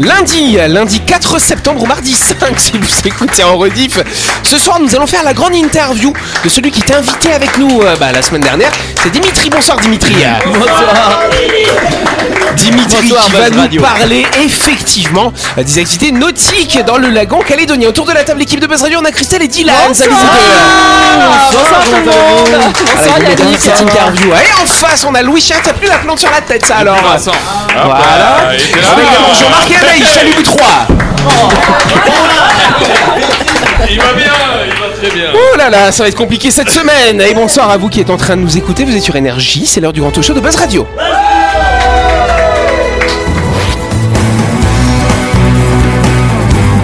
Lundi, lundi 4 septembre ou mardi 5 si vous écoutez en rediff. Ce soir, nous allons faire la grande interview de celui qui était invité avec nous euh, bah, la semaine dernière. C'est Dimitri. Bonsoir Dimitri. Bonsoir. Dimitri Bonsoir, qui va nous Radio. parler effectivement des activités nautiques dans le lagon calédonien. Autour de la table, l'équipe de Buzz Radio, on a Christelle et Dylan. Salut vous deux. Bonsoir tout le monde. Allez, Bonsoir Yannick. cette interview. Et en face, on a Louis Chat. T'as plus la plante sur la tête, ça alors. Voilà. il était là. Avec également Jean-Marc et Salut vous trois. Il va bien, il va très bien. Oh là là, ça va être compliqué cette semaine. Et bonsoir à vous qui êtes en train de nous écouter. Vous êtes sur Énergie. C'est l'heure du grand talk show de Buzz Radio.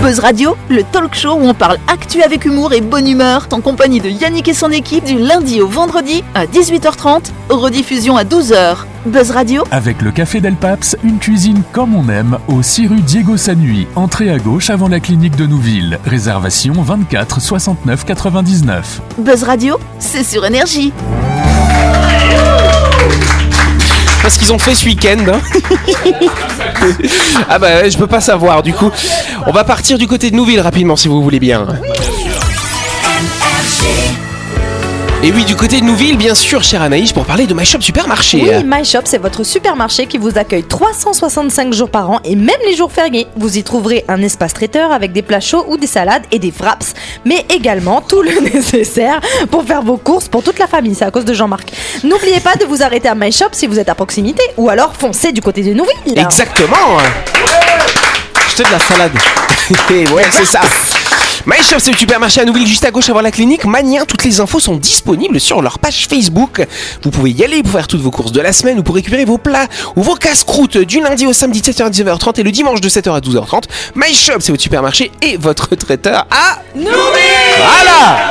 Buzz Radio, le talk show où on parle actu avec humour et bonne humeur, en compagnie de Yannick et son équipe du lundi au vendredi à 18h30, rediffusion à 12h. Buzz Radio, Avec le Café Del Paps, une cuisine comme on aime, au 6 rue Diego Sanui, entrée à gauche avant la clinique de Nouville. Réservation 24 69 99. Buzz Radio, c'est sur énergie. Parce qu'ils ont fait ce week-end. hein. ah bah je peux pas savoir. Du coup, on va partir du côté de Nouville rapidement si vous voulez bien. Et oui, du côté de Nouville, bien sûr, chère Anaïs, pour parler de My Shop Supermarché. Oui, My Shop, c'est votre supermarché qui vous accueille 365 jours par an et même les jours fériés. Vous y trouverez un espace traiteur avec des plats chauds ou des salades et des wraps, mais également tout le nécessaire pour faire vos courses pour toute la famille. C'est à cause de Jean-Marc. N'oubliez pas de vous arrêter à My Shop si vous êtes à proximité ou alors foncez du côté de Nouville. Exactement. Jetez de la salade. ouais, c'est ça. My Shop, c'est le supermarché à Nouville, juste à gauche avant la clinique. Mania, toutes les infos sont disponibles sur leur page Facebook. Vous pouvez y aller pour faire toutes vos courses de la semaine ou pour récupérer vos plats ou vos casse-croûtes du lundi au samedi de 7h à 19h30 et le dimanche de 7h à 12h30. My Shop, c'est votre supermarché et votre traiteur à Nouville. Voilà.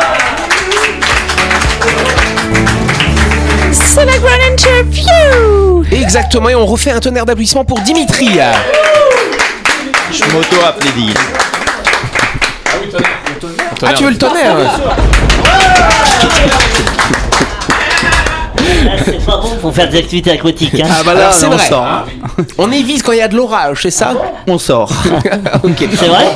C'est la Grand Interview Exactement, et on refait un tonnerre d'applaudissements pour Dimitri. Je m'auto-applaudis. Ah, tu veux le tonnerre C'est pas bon pour faire des activités aquatiques. Hein. Ah bah là, Alors, c'est on vrai. sort. hein. On évite quand il y a de l'orage, c'est ça On sort. C'est vrai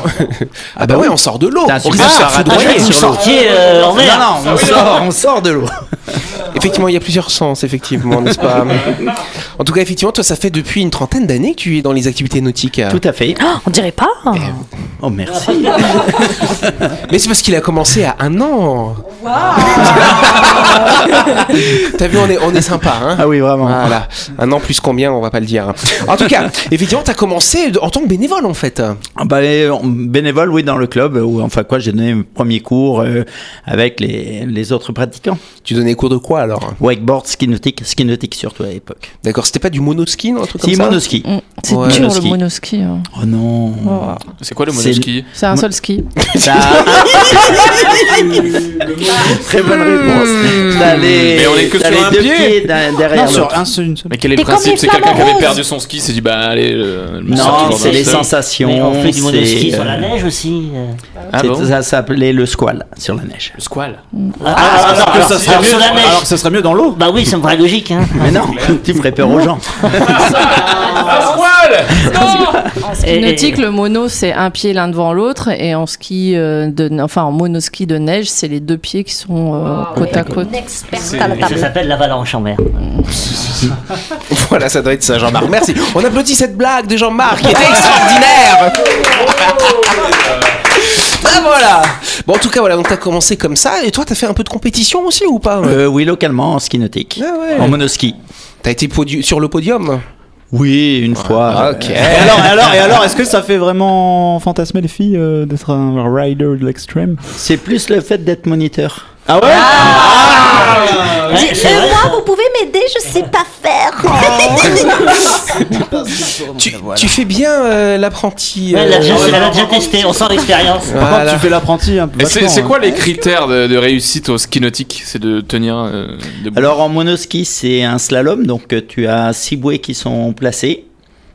Ah bah ouais, on sort de l'eau. On risque de se faire parade. foudroyer. Ah, Vous sur l'eau. euh, Non, mer. non, on sort, on sort de l'eau. Effectivement, il y a plusieurs sens, effectivement, n'est-ce pas En tout cas, effectivement, toi, ça fait depuis une trentaine d'années que tu es dans les activités nautiques. Tout à fait. Oh, On dirait pas Oh, merci. Mais c'est parce qu'il a commencé à un an. T'as vu, on est, on est sympa, hein Ah oui, vraiment. Voilà, un an plus combien, on va pas le dire. En tout cas, effectivement, t'as commencé en tant que bénévole en fait. Ah Bah, les- bénévole, oui, dans le club, où enfin quoi, j'ai donné mes premiers cours euh, avec les, les autres pratiquants. Tu donnais cours de quoi alors? Wakeboard, ski nautique, ski nautique surtout à l'époque. D'accord, c'était pas du monoski, non, un truc comme Si, ça? monoski. C'est Ouais. dur le Monoski. hein. Oh non. C'est quoi le C'est- monoski? C'est un seul ski. Très bonne réponse. T'as les, Mais on est que sur les un deux pied. pieds derrière l'autre. un seul, une seule. Mais quel est T'es le principe les C'est quelqu'un qui flamants avait roses. perdu son ski, il s'est dit bah allez, euh, sors Non, toujours c'est dans les le seul. sensations. Mais on fait du monoski c'est, sur la euh, neige aussi. euh. Ah c'est- bon Ça s'appelait le squal sur la neige. Le squal. Ah, ah, non, alors, ça serait alors, mieux, sur la neige. alors que ça serait mieux dans l'eau. Bah oui, ça me paraît logique. Hein. Mais non, tu ferais peur aux gens. En ski nautique, le mono c'est un pied l'un devant l'autre et en ski euh, de, enfin en monoski de neige, c'est les deux pieds qui sont euh, côte à côte. À ça s'appelle l'avalanche en mer. Voilà, ça doit être ça, Jean-Marc. Merci. On applaudit cette blague de Jean-Marc qui était extraordinaire. Ah voilà. Bon, en tout cas, voilà. Donc t'as commencé comme ça. Et toi, t'as fait un peu de compétition aussi ou pas? Euh, oui, localement en ski nautique. Ah ouais. En monoski. T'as été sur le podium? Oui, une fois. Ah, Ok. Et alors, et alors, et alors est-ce que ça fait vraiment fantasmer les filles euh, d'être un rider de l'extrême? C'est plus le fait d'être moniteur. Ah ouais? Euh, vrai, moi, vous pouvez m'aider, je sais pas faire. Tu, tu fais bien euh, l'apprenti. Ouais, euh, elle a déjà testé, on sent l'expérience. Par Voilà. contre, tu fais l'apprenti un peu. Et c'est vachement, c'est hein. quoi les critères de, de réussite au ski nautique? C'est de tenir euh, debout? Alors en monoski, c'est un slalom, donc euh, tu as six bouées qui sont placées,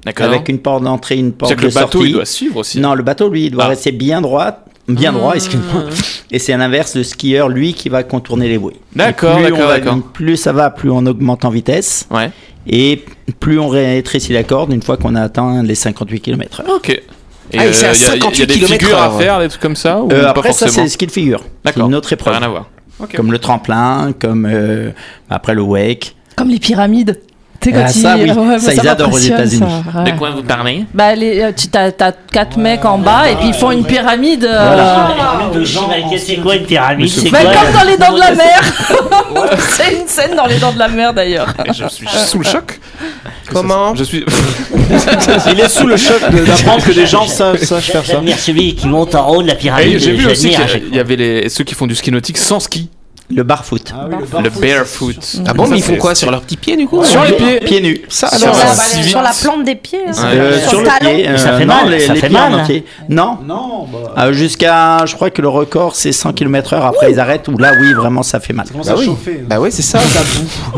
D'accord. avec une porte d'entrée, une porte C'est-à-dire de que le bateau sortie. il doit suivre aussi. Non, le bateau, lui, il doit Ah. rester bien droit, bien droit, Mmh. excuse-moi. Et c'est à l'inverse, le skieur, lui, qui va contourner les bouées. D'accord, d'accord. Plus ça va, plus on augmente en vitesse. Ouais. Et plus on rétrécit la corde une fois qu'on a atteint les 58 km/h. Ok. Et Ah, c'est à euh, y a- y a 58 des figures à faire, des trucs comme ça ou Euh, pas après, ça, c'est skill figure. C'est D'accord. une autre épreuve. Rien à voir. Ok. Comme le tremplin, comme euh, après le wake. Comme les pyramides. Tu sais, quand Ah, ça, ils- oui. ouais, Ça, ils adorent aux États-Unis. ça, ouais. De quoi vous parlez? Bah, les, euh, tu as, quatre mecs en bas et puis ils font une pyramide. euh, Voilà. Pyramide de gens, mais C'est quoi une pyramide? C'est bah, comme dans les dents de la mer C'est une scène dans les dents de la mer d'ailleurs. Je suis sous le choc. Comment? Je suis. Il est sous le choc d'apprendre que des gens savent, savent faire ça. J'admire celui qui monte en haut de la pyramide. J'ai vu aussi qu'il y- il y avait les, ceux qui font du ski nautique sans ski, Le barfoot. le barefoot. Ah bon, Ça, mais ils font quoi sur leurs petits pieds du coup Sur les pieds. Pieds nus. Ça Sur la- ça- si vite. Sur la plante des pieds. hein. Euh, Sur sur le talon. pied. Mais ça euh, fait non, mal, les, ça les fait pieds mal. Non. Non, bah. Euh, Jusqu'à, je crois que le record c'est 100 km/h. Après ils arrêtent. Où là, oui, vraiment, ça fait mal. Commence Bah à oui. chauffer. Bah ouais, c'est ça.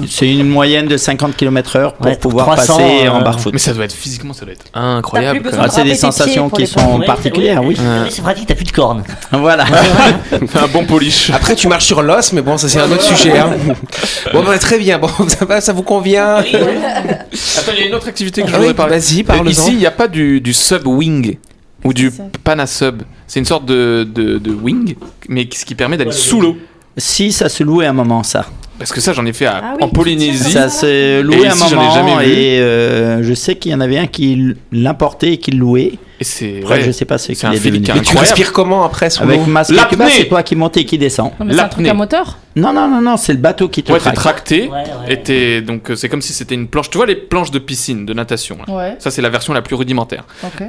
C'est une moyenne de 50 km/h pour Ouais, pouvoir 300, passer euh, en barfoot. Mais ça doit être physiquement, ça doit être incroyable. Ah, c'est des sensations qui sont particulières, oui. oui, C'est pratique, t'as plus de cornes. Voilà. Un bon polish. Après, tu marches sur l'os, mais bon, ça c'est un autre sujet. hein. Bon, bah, très bien. Bon, ça va, ça vous convient? Attends, il y a une autre activité que je Ah voudrais oui, parler. vas-y, Euh, parle-en. Ici, il n'y a pas du, du sub wing ou du panasub. C'est une sorte de, de, de wing, mais ce qui permet d'aller sous l'eau. Si ça se louait un moment, ça. Parce que ça, j'en ai fait à- Ah oui, en Polynésie. Ça se Et louait un moment jamais vu. et euh, je sais qu'il y en avait un qui l'importait et qui le louait. Et c'est ouais, je sais pas ce c'est qu'il un est devenu. Et tu respires comment après sous Avec masque c'est toi qui monte et qui descend. Mais c'est un truc à moteur Non, non, non, non, c'est le bateau qui te Ouais, traque. tracté. Ouais, ouais. Et t'es- donc euh, c'est comme si c'était une planche. Tu vois les planches de piscine, de natation. là. Ouais, Ça, c'est la version la plus rudimentaire. ok.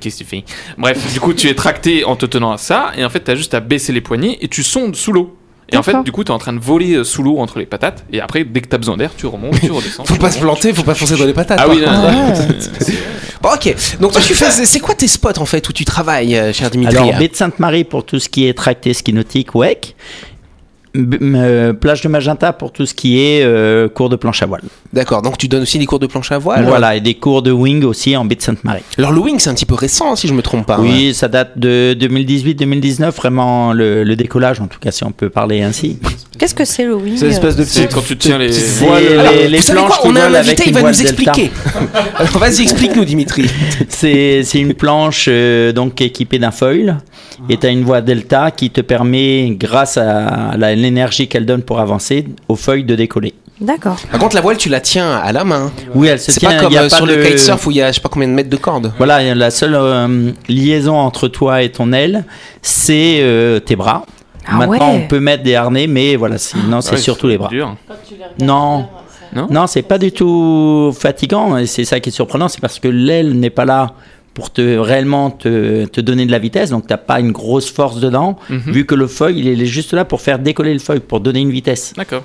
Qu'est-ce que tu fais? Bref, du coup, tu es tracté en te tenant à ça, et en fait, t'as juste à baisser les poignets et tu sondes sous l'eau. Et en fait, du coup, t'es en train de voler euh, sous l'eau entre les patates, et après, dès que t'as besoin d'air, tu remontes, tu redescends. Faut tu pas se planter, faut pas foncer dans les patates. Ah oui, non, contre. non, Bon, ok. Donc toi, tu fais. C'est quoi tes spots en fait où tu travailles, euh, cher Dimitri? Alors, baie de Sainte-Marie pour tout ce qui est tracté ski nautique, WEC. Euh, plage de Magenta pour tout ce qui est euh, cours de planche à voile. D'accord. Donc tu donnes aussi des cours de planche à voile. Voilà, et des cours de wing aussi en baie de Sainte-Marie. Alors le wing, c'est un petit peu récent, si je me trompe pas. Oui, ça date de 2018-2019, vraiment le, le décollage, en tout cas, si on peut parler ainsi. Qu'est-ce que c'est le wing C'est l'espèce de C'est petite. quand tu tiens les. C'est Alors, les, les vous savez planches quoi On a un invité, il va nous delta. expliquer. Alors vas-y, explique-nous, Dimitri. C'est c'est une planche euh, donc équipée d'un foil et tu as une voie delta qui te permet, grâce à l'énergie qu'elle donne pour avancer, au foil de décoller. D'accord. Par contre, la voile, tu la tiens à la main. Oui, elle se C'est tient. pas comme il y a euh, sur de- le kitesurf où il y a je sais pas combien de mètres de corde. Voilà, la seule euh, liaison entre toi et ton aile, c'est euh, tes bras. Ah Maintenant, ouais. on peut mettre des harnais, mais voilà, sinon c'est Ouais, surtout les bras. dur. Non, Non? Non, c'est pas du tout fatigant. Et c'est ça qui est surprenant, c'est parce que l'aile n'est pas là pour te réellement te, te donner de la vitesse, donc t'as pas une grosse force dedans. Mhm. Vu que le foil, il est juste là pour faire décoller le foil, pour donner une vitesse. D'accord.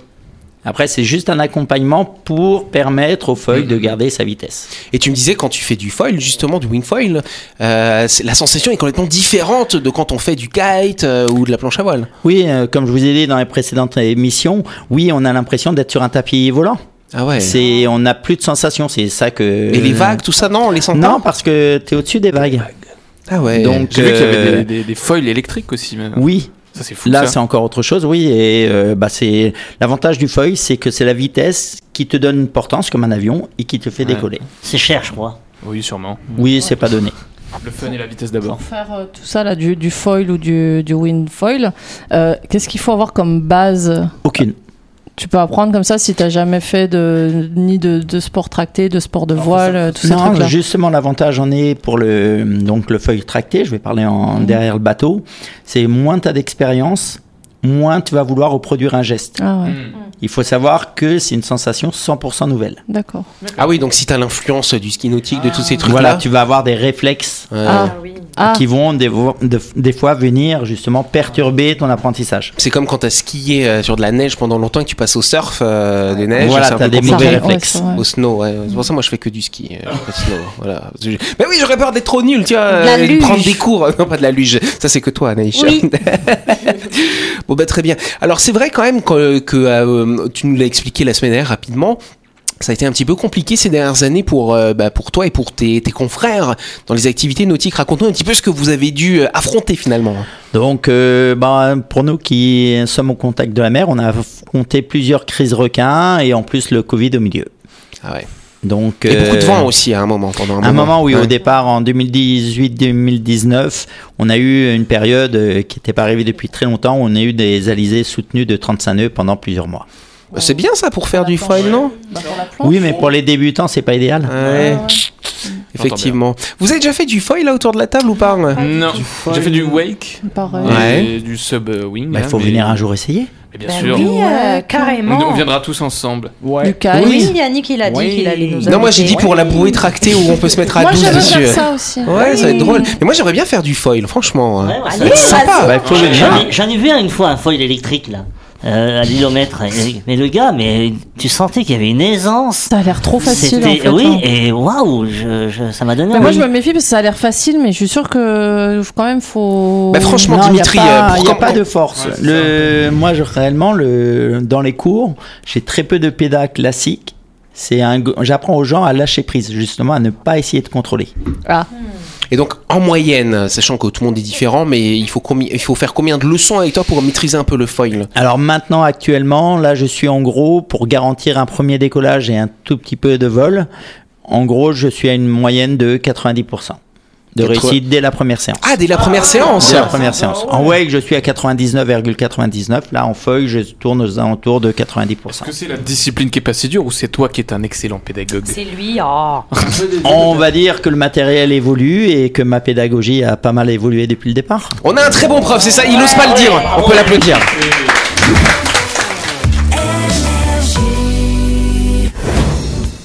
Après, c'est juste un accompagnement pour permettre au foil Mhm. de garder sa vitesse. Et tu me disais quand tu fais du foil, justement du wing foil, euh, la sensation est complètement différente de quand on fait du kite euh, ou de la planche à voile. Oui, euh, comme je vous ai dit dans les précédentes émissions, oui, on a l'impression d'être sur un tapis volant. Ah ouais. C'est, on n'a plus de sensations, c'est ça que. Et les vagues, tout ça, non, on les sent Non, pas parce que tu es au-dessus des vagues. Ah ouais. Donc, J'ai vu qu'il y avait des, des, des foils électriques aussi. Même. Oui, Ça, c'est fou. là ça. c'est encore autre chose, oui. Et euh, bah, c'est l'avantage du foil, c'est que c'est la vitesse qui te donne une portance comme un avion et qui te fait Ouais. décoller. C'est cher, je crois. Oui, sûrement. Oui, c'est pas donné. Le fun et la vitesse d'abord. Pour faire euh, tout ça, là, du, du foil ou du, du wind foil, euh, qu'est-ce qu'il faut avoir comme base? Aucune. Tu peux apprendre comme ça si tu jamais fait de, ni de, de sport tracté, de sport de voile, tous ces Non, justement, l'avantage en est pour le, donc, le feuille tracté, je vais parler en, derrière le bateau, c'est moins tu as d'expérience, moins tu vas vouloir reproduire un geste. Ah ouais, Il faut savoir que c'est une sensation 100% nouvelle. d'accord. Ah oui, donc si t'as l'influence du ski nautique, de tous ces trucs-là. Voilà, tu vas avoir des réflexes euh, Ah. Ah, qui vont des, fois venir justement perturber ton apprentissage. C'est comme quand t'as skié euh, sur de la neige pendant longtemps et que tu passes au surf euh, des neiges. Voilà, t'as peu des mauvais ouais, réflexes. Au snow, ouais. C'est pour ça moi je fais que du ski. euh, pas de snow, voilà. Mais oui, j'aurais peur d'être trop nul, tu vois. De la euh, luge. prendre des cours. Non, pas de la luge. Ça, c'est que toi, Anaïs. Oui. bon, bah très bien. Alors, c'est vrai quand même que, que, euh, tu nous l'as expliqué la semaine dernière rapidement. Ça a été un petit peu compliqué ces dernières années pour, euh, bah, pour toi et pour tes, tes confrères dans les activités nautiques. Raconte-nous un petit peu ce que vous avez dû euh, affronter finalement. Donc, euh, bah, pour nous qui sommes au contact de la mer, on a affronté plusieurs crises requins et en plus le Covid au milieu. Ah ouais. Donc, Et beaucoup de euh, vent aussi à un moment. Pendant un, À un moment, oui, Ouais. au départ, en 2018-2019, on a eu une période euh, qui n'était pas arrivée depuis très longtemps, où on a eu des alizés soutenus de 35 nœuds pendant plusieurs mois. Bah, C'est bien ça pour faire du foil, non? Oui, mais pour les débutants, c'est pas idéal. Ouais. Effectivement. Vous avez déjà fait du foil là autour de la table ou pas? Non, j'ai fait du wake Pareil. et du sub euh, wing. Bah, Il là, faut mais- venir un jour essayer. Mais bien Bah sûr. oui, euh, On, carrément. on viendra tous ensemble. Du kite. Oui, Yannick, il a dit Oui. qu'il allait nous Non, moi j'ai dit pour la bouée tractée où on peut se mettre à Moi, 12 j'aimerais dessus. faire ça aussi. Ouais, ça va être drôle. Mais moi j'aimerais bien faire du foil, franchement. hein. Ouais, ouais, Allez. Sympa. Bah, J'en ai vu un une fois un foil électrique là, euh, à l'ilomètre. Et- Mais le gars, mais tu sentais qu'il y avait une aisance. Ça a l'air trop facile. En C'était- fait, oui, hein. et waouh, je, je- ça m'a donné. Mais moi, je me méfie parce que ça a l'air facile, mais je suis sûre que quand même faut. Bah, franchement, Non, il n'y a, Dimitri, pas, euh, a pas de force. le, moi, je, réellement, le, dans les cours, j'ai très peu de pédas classiques. C'est un, j'apprends aux gens à lâcher prise, justement, à ne pas essayer de contrôler. Et donc en moyenne, sachant que tout le monde est différent, mais il faut, faire combien de leçons avec toi pour maîtriser un peu le foil? Alors maintenant, actuellement, là, je suis en gros, pour garantir un premier décollage et un tout petit peu de vol, en gros, je suis à une moyenne de 90% de réussite dès la première séance. Ah, dès la première séance Dès la première séance. En wake, je suis à 99,99. Là, en feuille, je tourne aux alentours de 90%. Est-ce que c'est la discipline qui est pas si dure ou c'est toi qui es un excellent pédagogue? C'est lui, oh. On va dire que le matériel évolue et que ma pédagogie a pas mal évolué depuis le départ. On a un très bon prof, c'est ça, il n'ose pas le dire. On peut l'applaudir.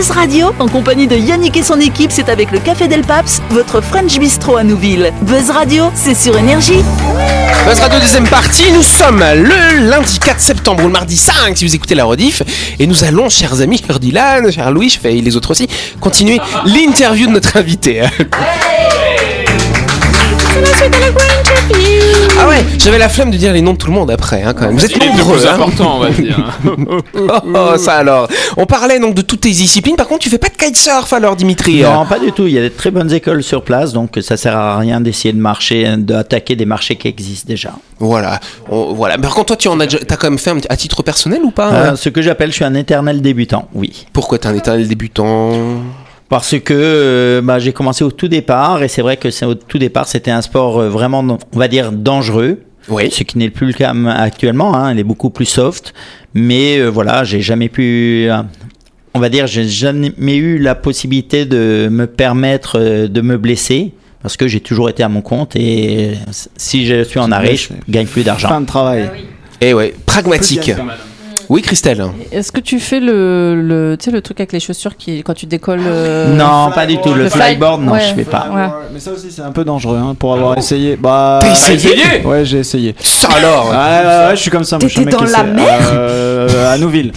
Buzz Radio, en compagnie de Yannick et son équipe, c'est avec le Café Del Paps, votre French Bistro à Nouville. Buzz Radio, c'est sur Énergie. Buzz Radio deuxième partie, nous sommes le lundi 4 septembre ou le mardi 5 si vous écoutez la rediff. Et nous allons, chers amis, cher Dylan, cher Louis, et les autres aussi, continuer l'interview de notre invité. Ah ouais, j'avais la flemme de dire les noms de tout le monde après, hein, quand même. Vous êtes nombreux, plus hein. important, on va dire. Oh, oh, ça alors. On parlait donc de toutes tes disciplines. Par contre, tu fais pas de kitesurf alors, Dimitri. Non, pas du tout. Il y a de très bonnes écoles sur place, donc ça sert à rien d'essayer de marcher, d'attaquer des marchés qui existent déjà. Voilà, On- voilà. Mais par contre, toi, tu en as, déjà- t'as quand même fait un petit- à titre personnel ou pas Euh, ce que j'appelle, je suis un éternel débutant, oui. Pourquoi t'es un éternel débutant? Parce que euh, bah, j'ai commencé au tout départ, et c'est vrai que c'est au tout départ, c'était un sport euh, vraiment, on va dire, dangereux. Oui. Ce qui n'est plus le cas actuellement, hein, elle est beaucoup plus soft. Mais euh, voilà, j'ai jamais pu. euh, on va dire, j'ai jamais eu la possibilité de me permettre euh, de me blesser. Parce que j'ai toujours été à mon compte et euh, si je suis en arrêt, je gagne plus d'argent. Fin de travail. Eh ouais, pragmatique. Oui, Christelle. Est-ce que tu fais le, le, tu sais, le truc avec les chaussures qui, quand tu décolles euh, Non, pas du tout. Le, Le fly- flyboard, non, ouais. je fais pas. Ouais. Mais ça aussi, c'est un peu dangereux hein, pour avoir essayé. Bah, T'as essayé Ouais, j'ai essayé. Ça alors Ouais, ouais, ouais, je suis comme ça. T'étais dans la essaie. mer Euh, À Nouville.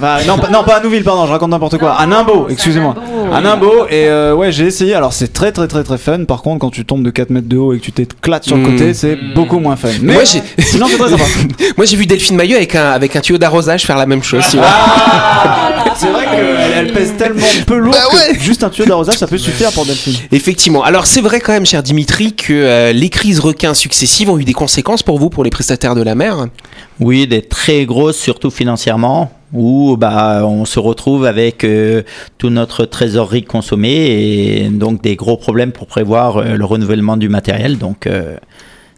Bah, non, pas, non, pas à Nouville, pardon, je raconte n'importe quoi. À Nimbo, excusez-moi. À Nimbo, et euh, ouais, j'ai essayé. Alors, c'est très, très, très, très fun. Par contre, quand tu tombes de 4 mètres de haut et que tu t'éclates sur le Mm. côté, c'est beaucoup moins fun. Mais Moi, j'ai- sinon, c'est très sympa. Moi, j'ai vu Delphine Maillot avec un, avec un tuyau d'arrosage faire la même chose. tu vois. c'est vrai qu'elle elle pèse tellement peu lourd Bah ouais. que juste un tuyau d'arrosage, ça peut suffire pour Delphine. Effectivement. Alors, c'est vrai quand même, cher Dimitri, que euh, les crises requins successives ont eu des conséquences pour vous, pour les prestataires de la mer? Oui, des très grosses, surtout financièrement, où bah, on se retrouve avec euh, tout notre trésorerie consommée et donc des gros problèmes pour prévoir euh, le renouvellement du matériel. Donc, euh,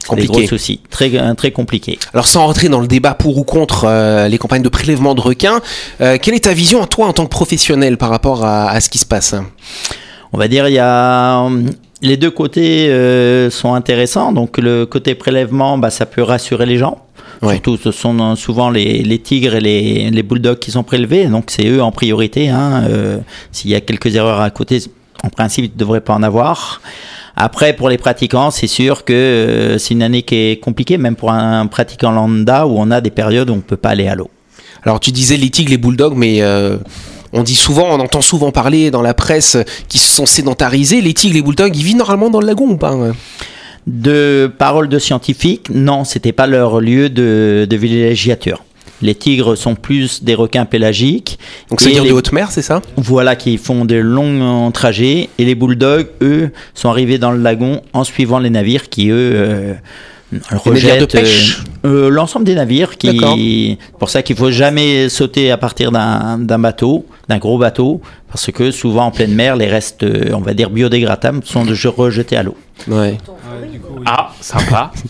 c'est des gros soucis, très, euh, très compliqué. Alors, sans rentrer dans le débat pour ou contre les campagnes de prélèvement de requins, quelle est ta vision, toi, en tant que professionnel, par rapport à, à ce qui se passe? On va dire, il y a. hum, Les deux côtés euh, sont intéressants. Donc, le côté prélèvement, bah, ça peut rassurer les gens. Ouais. Surtout, ce sont souvent les, les tigres et les, les bulldogs qui sont prélevés. Donc, c'est eux en priorité. hein. Euh, S'il y a quelques erreurs à côté, en principe, il ne devrait pas en avoir. Après, pour les pratiquants, c'est sûr que euh, c'est une année qui est compliquée, même pour un pratiquant lambda où on a des périodes où on ne peut pas aller à l'eau. Alors tu disais les tigres, les bulldogs, mais euh, on dit souvent, on entend souvent parler dans la presse qu'ils se sont sédentarisés. Les tigres, les bulldogs, ils vivent normalement dans le lagon ou pas hein? De paroles de scientifiques, non, c'était pas leur lieu de, de villégiature. Les tigres sont plus des requins pélagiques. Donc c'est Et dire les- de haute mer, c'est ça? Voilà, qui font de longs trajets. Et les bulldogs, eux, sont arrivés dans le lagon en suivant les navires qui, eux, euh, rejettent euh, euh, l'ensemble des navires. Qui C'est pour ça qu'il faut jamais sauter à partir d'un bateau, d'un gros bateau, parce que souvent en pleine mer, les restes, euh, on va dire biodégradables, sont rejetés à l'eau. Ouais. Ah, sympa.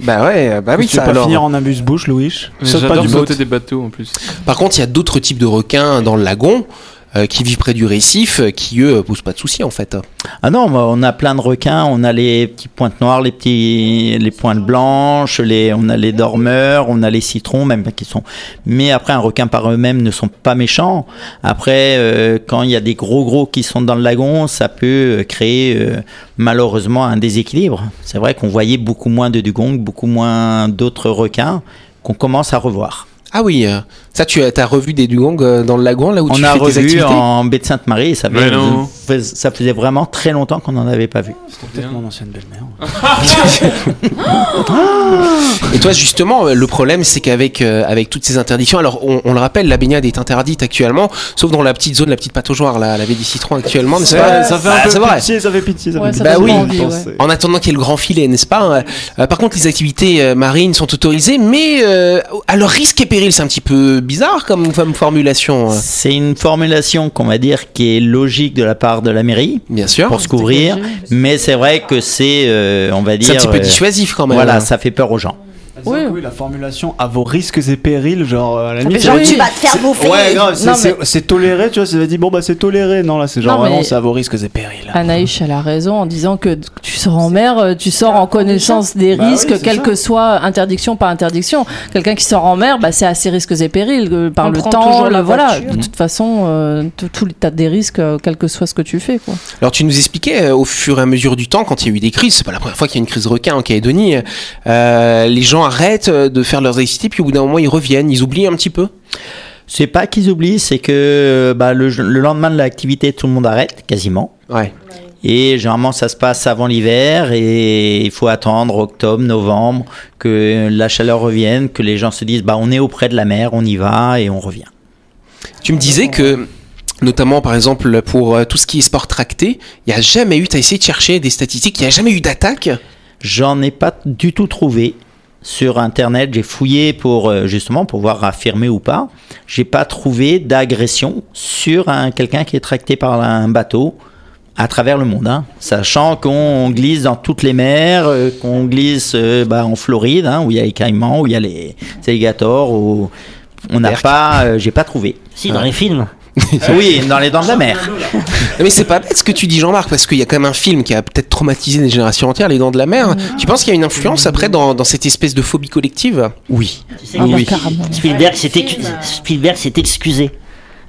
Bah ouais, bah oui, tu ça pas alors. finir en amuse-bouche, Louis? Saute pas J'adore du boat. sauter des bateaux en plus. Par contre, il y a d'autres types de requins dans le lagon euh, qui vivent près du récif, euh, qui eux posent pas de soucis en fait. Ah non, on a plein de requins. On a les petites pointes noires, les petits, les pointes blanches, les, on a les dormeurs, on a les citrons, même qui sont. Mais après, un requin par eux-mêmes ne sont pas méchants. Après, euh, quand il y a des gros gros qui sont dans le lagon, ça peut euh, créer euh, malheureusement un déséquilibre. C'est vrai qu'on voyait beaucoup moins de dugong, beaucoup moins d'autres requins qu'on commence à revoir. Ah oui, euh, ça tu as, t'as revu des dugongs euh, dans le lagon là où On tu a fais tes revu activités? en baie de Sainte-Marie et ça, Mais fait- non. fais- ça faisait vraiment très longtemps qu'on n'en avait pas vu. Peut-être mon ancienne belle-mère. Et toi justement, euh, le problème c'est qu'avec euh, avec toutes ces interdictions, alors on, on le rappelle, la baignade est interdite actuellement, sauf dans la petite zone, la petite pataugeoire, la, la baie des citrons actuellement, n'est-ce pas? Ça fait Bah, un peu vrai. pitié, ça fait pitié. Ça Ouais, fait ça. Bah oui. envie, ouais. En attendant qu'il y ait le grand filet, n'est-ce pas? Euh, Par contre, les activités marines sont autorisées, mais euh, à leur risque et péril, c'est un petit peu bizarre comme, comme formulation. euh. C'est une formulation qu'on va dire qui est logique de la part de la mairie Bien sûr. pour se couvrir, mais c'est vrai que c'est, euh, on va dire, C'est un petit peu euh, dissuasif quand même. voilà, ça fait peur aux gens. Oui. Oui, la formulation à vos risques et périls, genre à la limite, Genre, tu vas te faire bouffer. Ouais, grave, c'est- Non, c'est c'est toléré, tu vois, ça dire bon bah c'est toléré. Non, là c'est genre Non, vraiment c'est à vos risques et périls. Anaïs, elle a raison en disant que tu sors en mer, euh, tu sors en connaissance des Bah oui, risques, c'est quelle ça. que soit interdiction par interdiction. Quelqu'un qui sort en mer, bah, c'est à ses risques et périls euh, par On le temps. la voilà, voiture. de toute façon, euh, tout, tout, t'as des risques, euh, quel que soit ce que tu fais. Quoi. Alors tu nous expliquais euh, au fur et à mesure du temps, quand il y a eu des crises, c'est pas la première fois qu'il y a une crise requin en Calédonie, euh, les gens arrêtent euh, de faire leurs activités, puis au bout d'un moment ils reviennent, ils oublient un petit peu? C'est pas qu'ils oublient, c'est que bah, le, le lendemain de l'activité, tout le monde arrête quasiment. Ouais. Et généralement, ça se passe avant l'hiver et il faut attendre octobre, novembre, que la chaleur revienne, que les gens se disent bah on est auprès de la mer, on y va et on revient. Tu me disais que, notamment par exemple pour euh, tout ce qui est sport tracté, il n'y a jamais eu, tu as essayé de chercher des statistiques, il n'y a jamais eu d'attaque? J'en ai pas du tout trouvé sur internet. J'ai fouillé pour euh, justement pour voir affirmer ou pas. J'ai pas trouvé d'agression sur un quelqu'un qui est tracté par un bateau à travers le monde, hein. sachant qu'on glisse dans toutes les mers, euh, qu'on glisse euh, bah, en Floride, hein, où il y a les caïmans, où il y a les alligators, où on n'a pas, euh, j'ai pas trouvé. Si, dans les films. oui, dans les dents de la mer. Non, Mais c'est pas bête ce que tu dis Jean-Marc, parce qu'il y a quand même un film qui a peut-être traumatisé des générations entières, Les Dents de la Mer. Tu penses qu'il y a une influence après dans, dans cette espèce de phobie collective? Oui. Tu sais Ah, que bah, carrément. Spielberg s'est excusé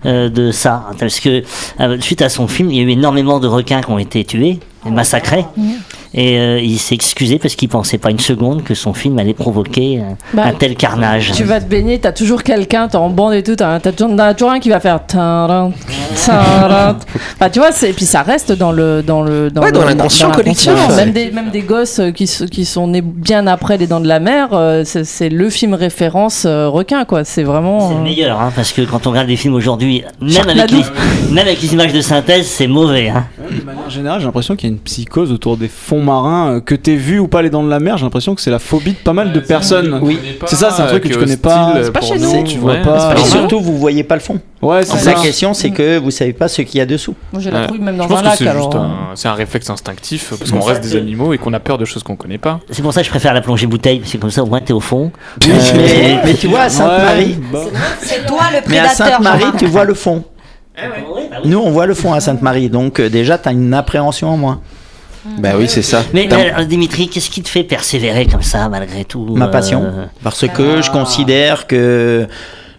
euh, de ça parce que euh, suite à son film, il y a eu énormément de requins qui ont été tués, et massacrés, et euh, il s'est excusé parce qu'il pensait pas une seconde que son film allait provoquer euh, Bah, un tel carnage. Tu vas te baigner, t'as toujours quelqu'un, t'es en bande et tout, t'as t'as toujours, t'as toujours un qui va faire. Bah, tu vois, c'est- et puis ça reste dans le dans le Ouais, dans le- l'inconscient collectif. l'inconscient. Ouais. Même des même des gosses euh, qui sont nés bien après les Dents de la Mer, c'est c'est le film référence requin quoi. C'est vraiment. C'est le meilleur, hein, parce que quand on regarde des films aujourd'hui, même avec, les, même avec les images de synthèse, c'est mauvais. Hein. De manière générale, j'ai l'impression qu'il y a une psychose autour des fonds marins. euh, Que t'aies vu ou pas les dents de la mer, j'ai l'impression que c'est la phobie de pas mal de personnes. Oui, C'est ça, c'est un truc que tu connais pas. C'est pas chez nous. Tu vois Ouais, pas. Et surtout, vous voyez pas le fond. Ouais, c'est La question, c'est que vous savez pas ce qu'il y a dessous. Moi j'ai la trouille même Je dans pense un lac c'est euh, un, c'est un réflexe instinctif parce C'est qu'on reste des animaux et qu'on a peur de choses qu'on connaît pas. C'est pour ça que je préfère la plongée bouteille, parce que comme ça au moins t'es au fond. Euh, mais, mais tu vois, à Sainte-Marie, Ouais, bah, C'est toi le mais à prédateur. Sainte-Marie, tu vois le fond. oui. Nous, on voit le fond à Sainte-Marie, donc euh, déjà, tu as une appréhension en moins. Bah oui, c'est ça. Mais, mais, alors, Dimitri, qu'est-ce qui te fait persévérer comme ça malgré tout Ma passion. euh, Parce que je considère que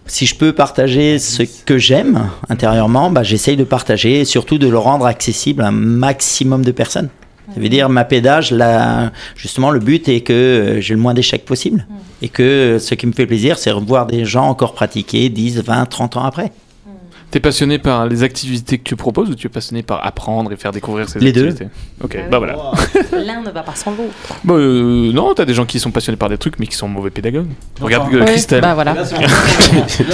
si je peux partager ce que j'aime intérieurement, bah, j'essaye de partager et surtout de le rendre accessible à un maximum de personnes. Ça veut dire ma pédage, là, justement, le but est que euh, j'ai le moins d'échecs possible. Et que euh, ce qui me fait plaisir, c'est revoir des gens encore pratiquer 10, 20, 30 ans après. T'es passionné par les activités que tu proposes ou tu es passionné par apprendre et faire découvrir ces Les deux. activités Ok, bah voilà. L'un ne va pas sans l'autre. Bah, euh, non, t'as des gens qui sont passionnés par des trucs mais qui sont mauvais pédagogues. Regarde euh, Oui, Christelle. Bah voilà.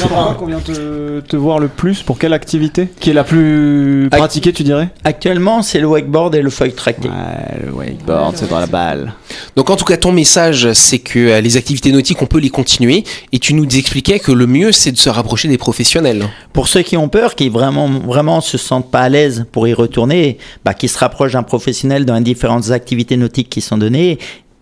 L'endroit qu'on vient te, te voir le plus? Pour quelle activité? Qui est la plus pratiquée, tu dirais? Actuellement, c'est le wakeboard et le feuille tracté. Ouais, le wakeboard, c'est dans la balle. Donc en tout cas, ton message, c'est que euh, les activités nautiques, on peut les continuer. Et tu nous expliquais que le mieux, c'est de se rapprocher des professionnels. Pour ceux qui ont peur, qui vraiment, vraiment se sentent pas à l'aise pour y retourner, bah, qui se rapprochent d'un professionnel dans les différentes activités nautiques qui sont données,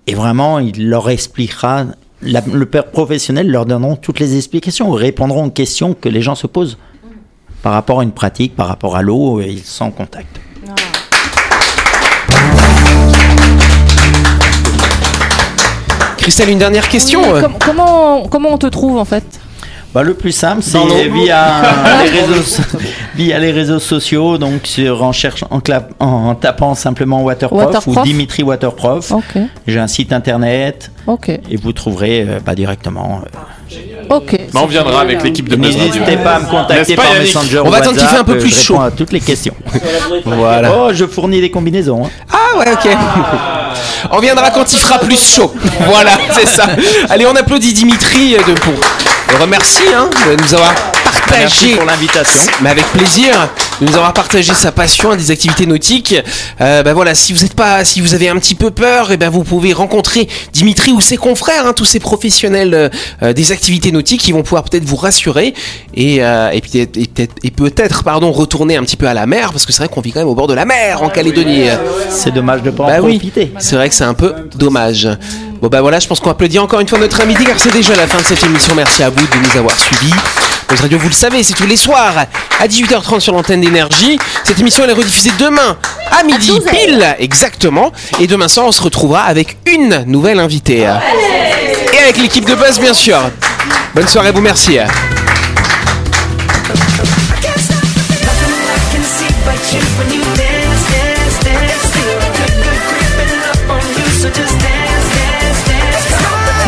et vraiment, il leur expliquera, la- le père professionnel leur donneront toutes les explications, répondront aux questions que les gens se posent par rapport à une pratique, par rapport à l'eau, et ils sont en contact. Christelle, une dernière question Oui, euh, com- comment, comment on te trouve en fait? Bah, le plus simple, c'est via, les réseaux, so- via les réseaux sociaux, donc sur, en, cherchant, en, tapant simplement Waterprof, Waterprof. ou Dimitri Waterprof. J'ai un site internet et vous trouverez euh, bah, directement. euh, Ok. Bah, on viendra avec l'équipe de Buzz Radio. N'hésitez pas à me contacter pas, par Yannick Messenger On va attendre qu'il fait un peu euh, plus chaud. à toutes les questions. Voilà. Oh, je fournis des combinaisons. hein. Ah ouais, ok. On viendra quand il fera plus chaud. Voilà, c'est ça. Allez, on applaudit Dimitri de, pour remercie hein, de nous avoir partagé. Merci pour l'invitation. Mais avec plaisir de nous avoir partagé sa passion des activités nautiques. Euh, bah voilà, si vous êtes pas, si vous avez un petit peu peur, et ben vous pouvez rencontrer Dimitri ou ses confrères, hein, tous ces professionnels euh, des activités nautiques qui vont pouvoir peut-être vous rassurer et euh, et peut-être et et pardon retourner un petit peu à la mer parce que c'est vrai qu'on vit quand même au bord de la mer en Calédonie. C'est dommage de pas Bah en oui, profiter. c'est vrai que c'est un peu dommage. Bon bah voilà, je pense qu'on applaudit encore une fois notre invité car c'est déjà la fin de cette émission. Merci à vous de nous avoir suivis. Buzz Radio, vous le savez, c'est tous les soirs à 18h30 sur l'antenne d'énergie. Cette émission elle est rediffusée demain à midi 12 heures. pile, exactement. Et demain soir, on se retrouvera avec une nouvelle invitée. Et avec l'équipe de Buzz, bien sûr. Bonne soirée, vous merci.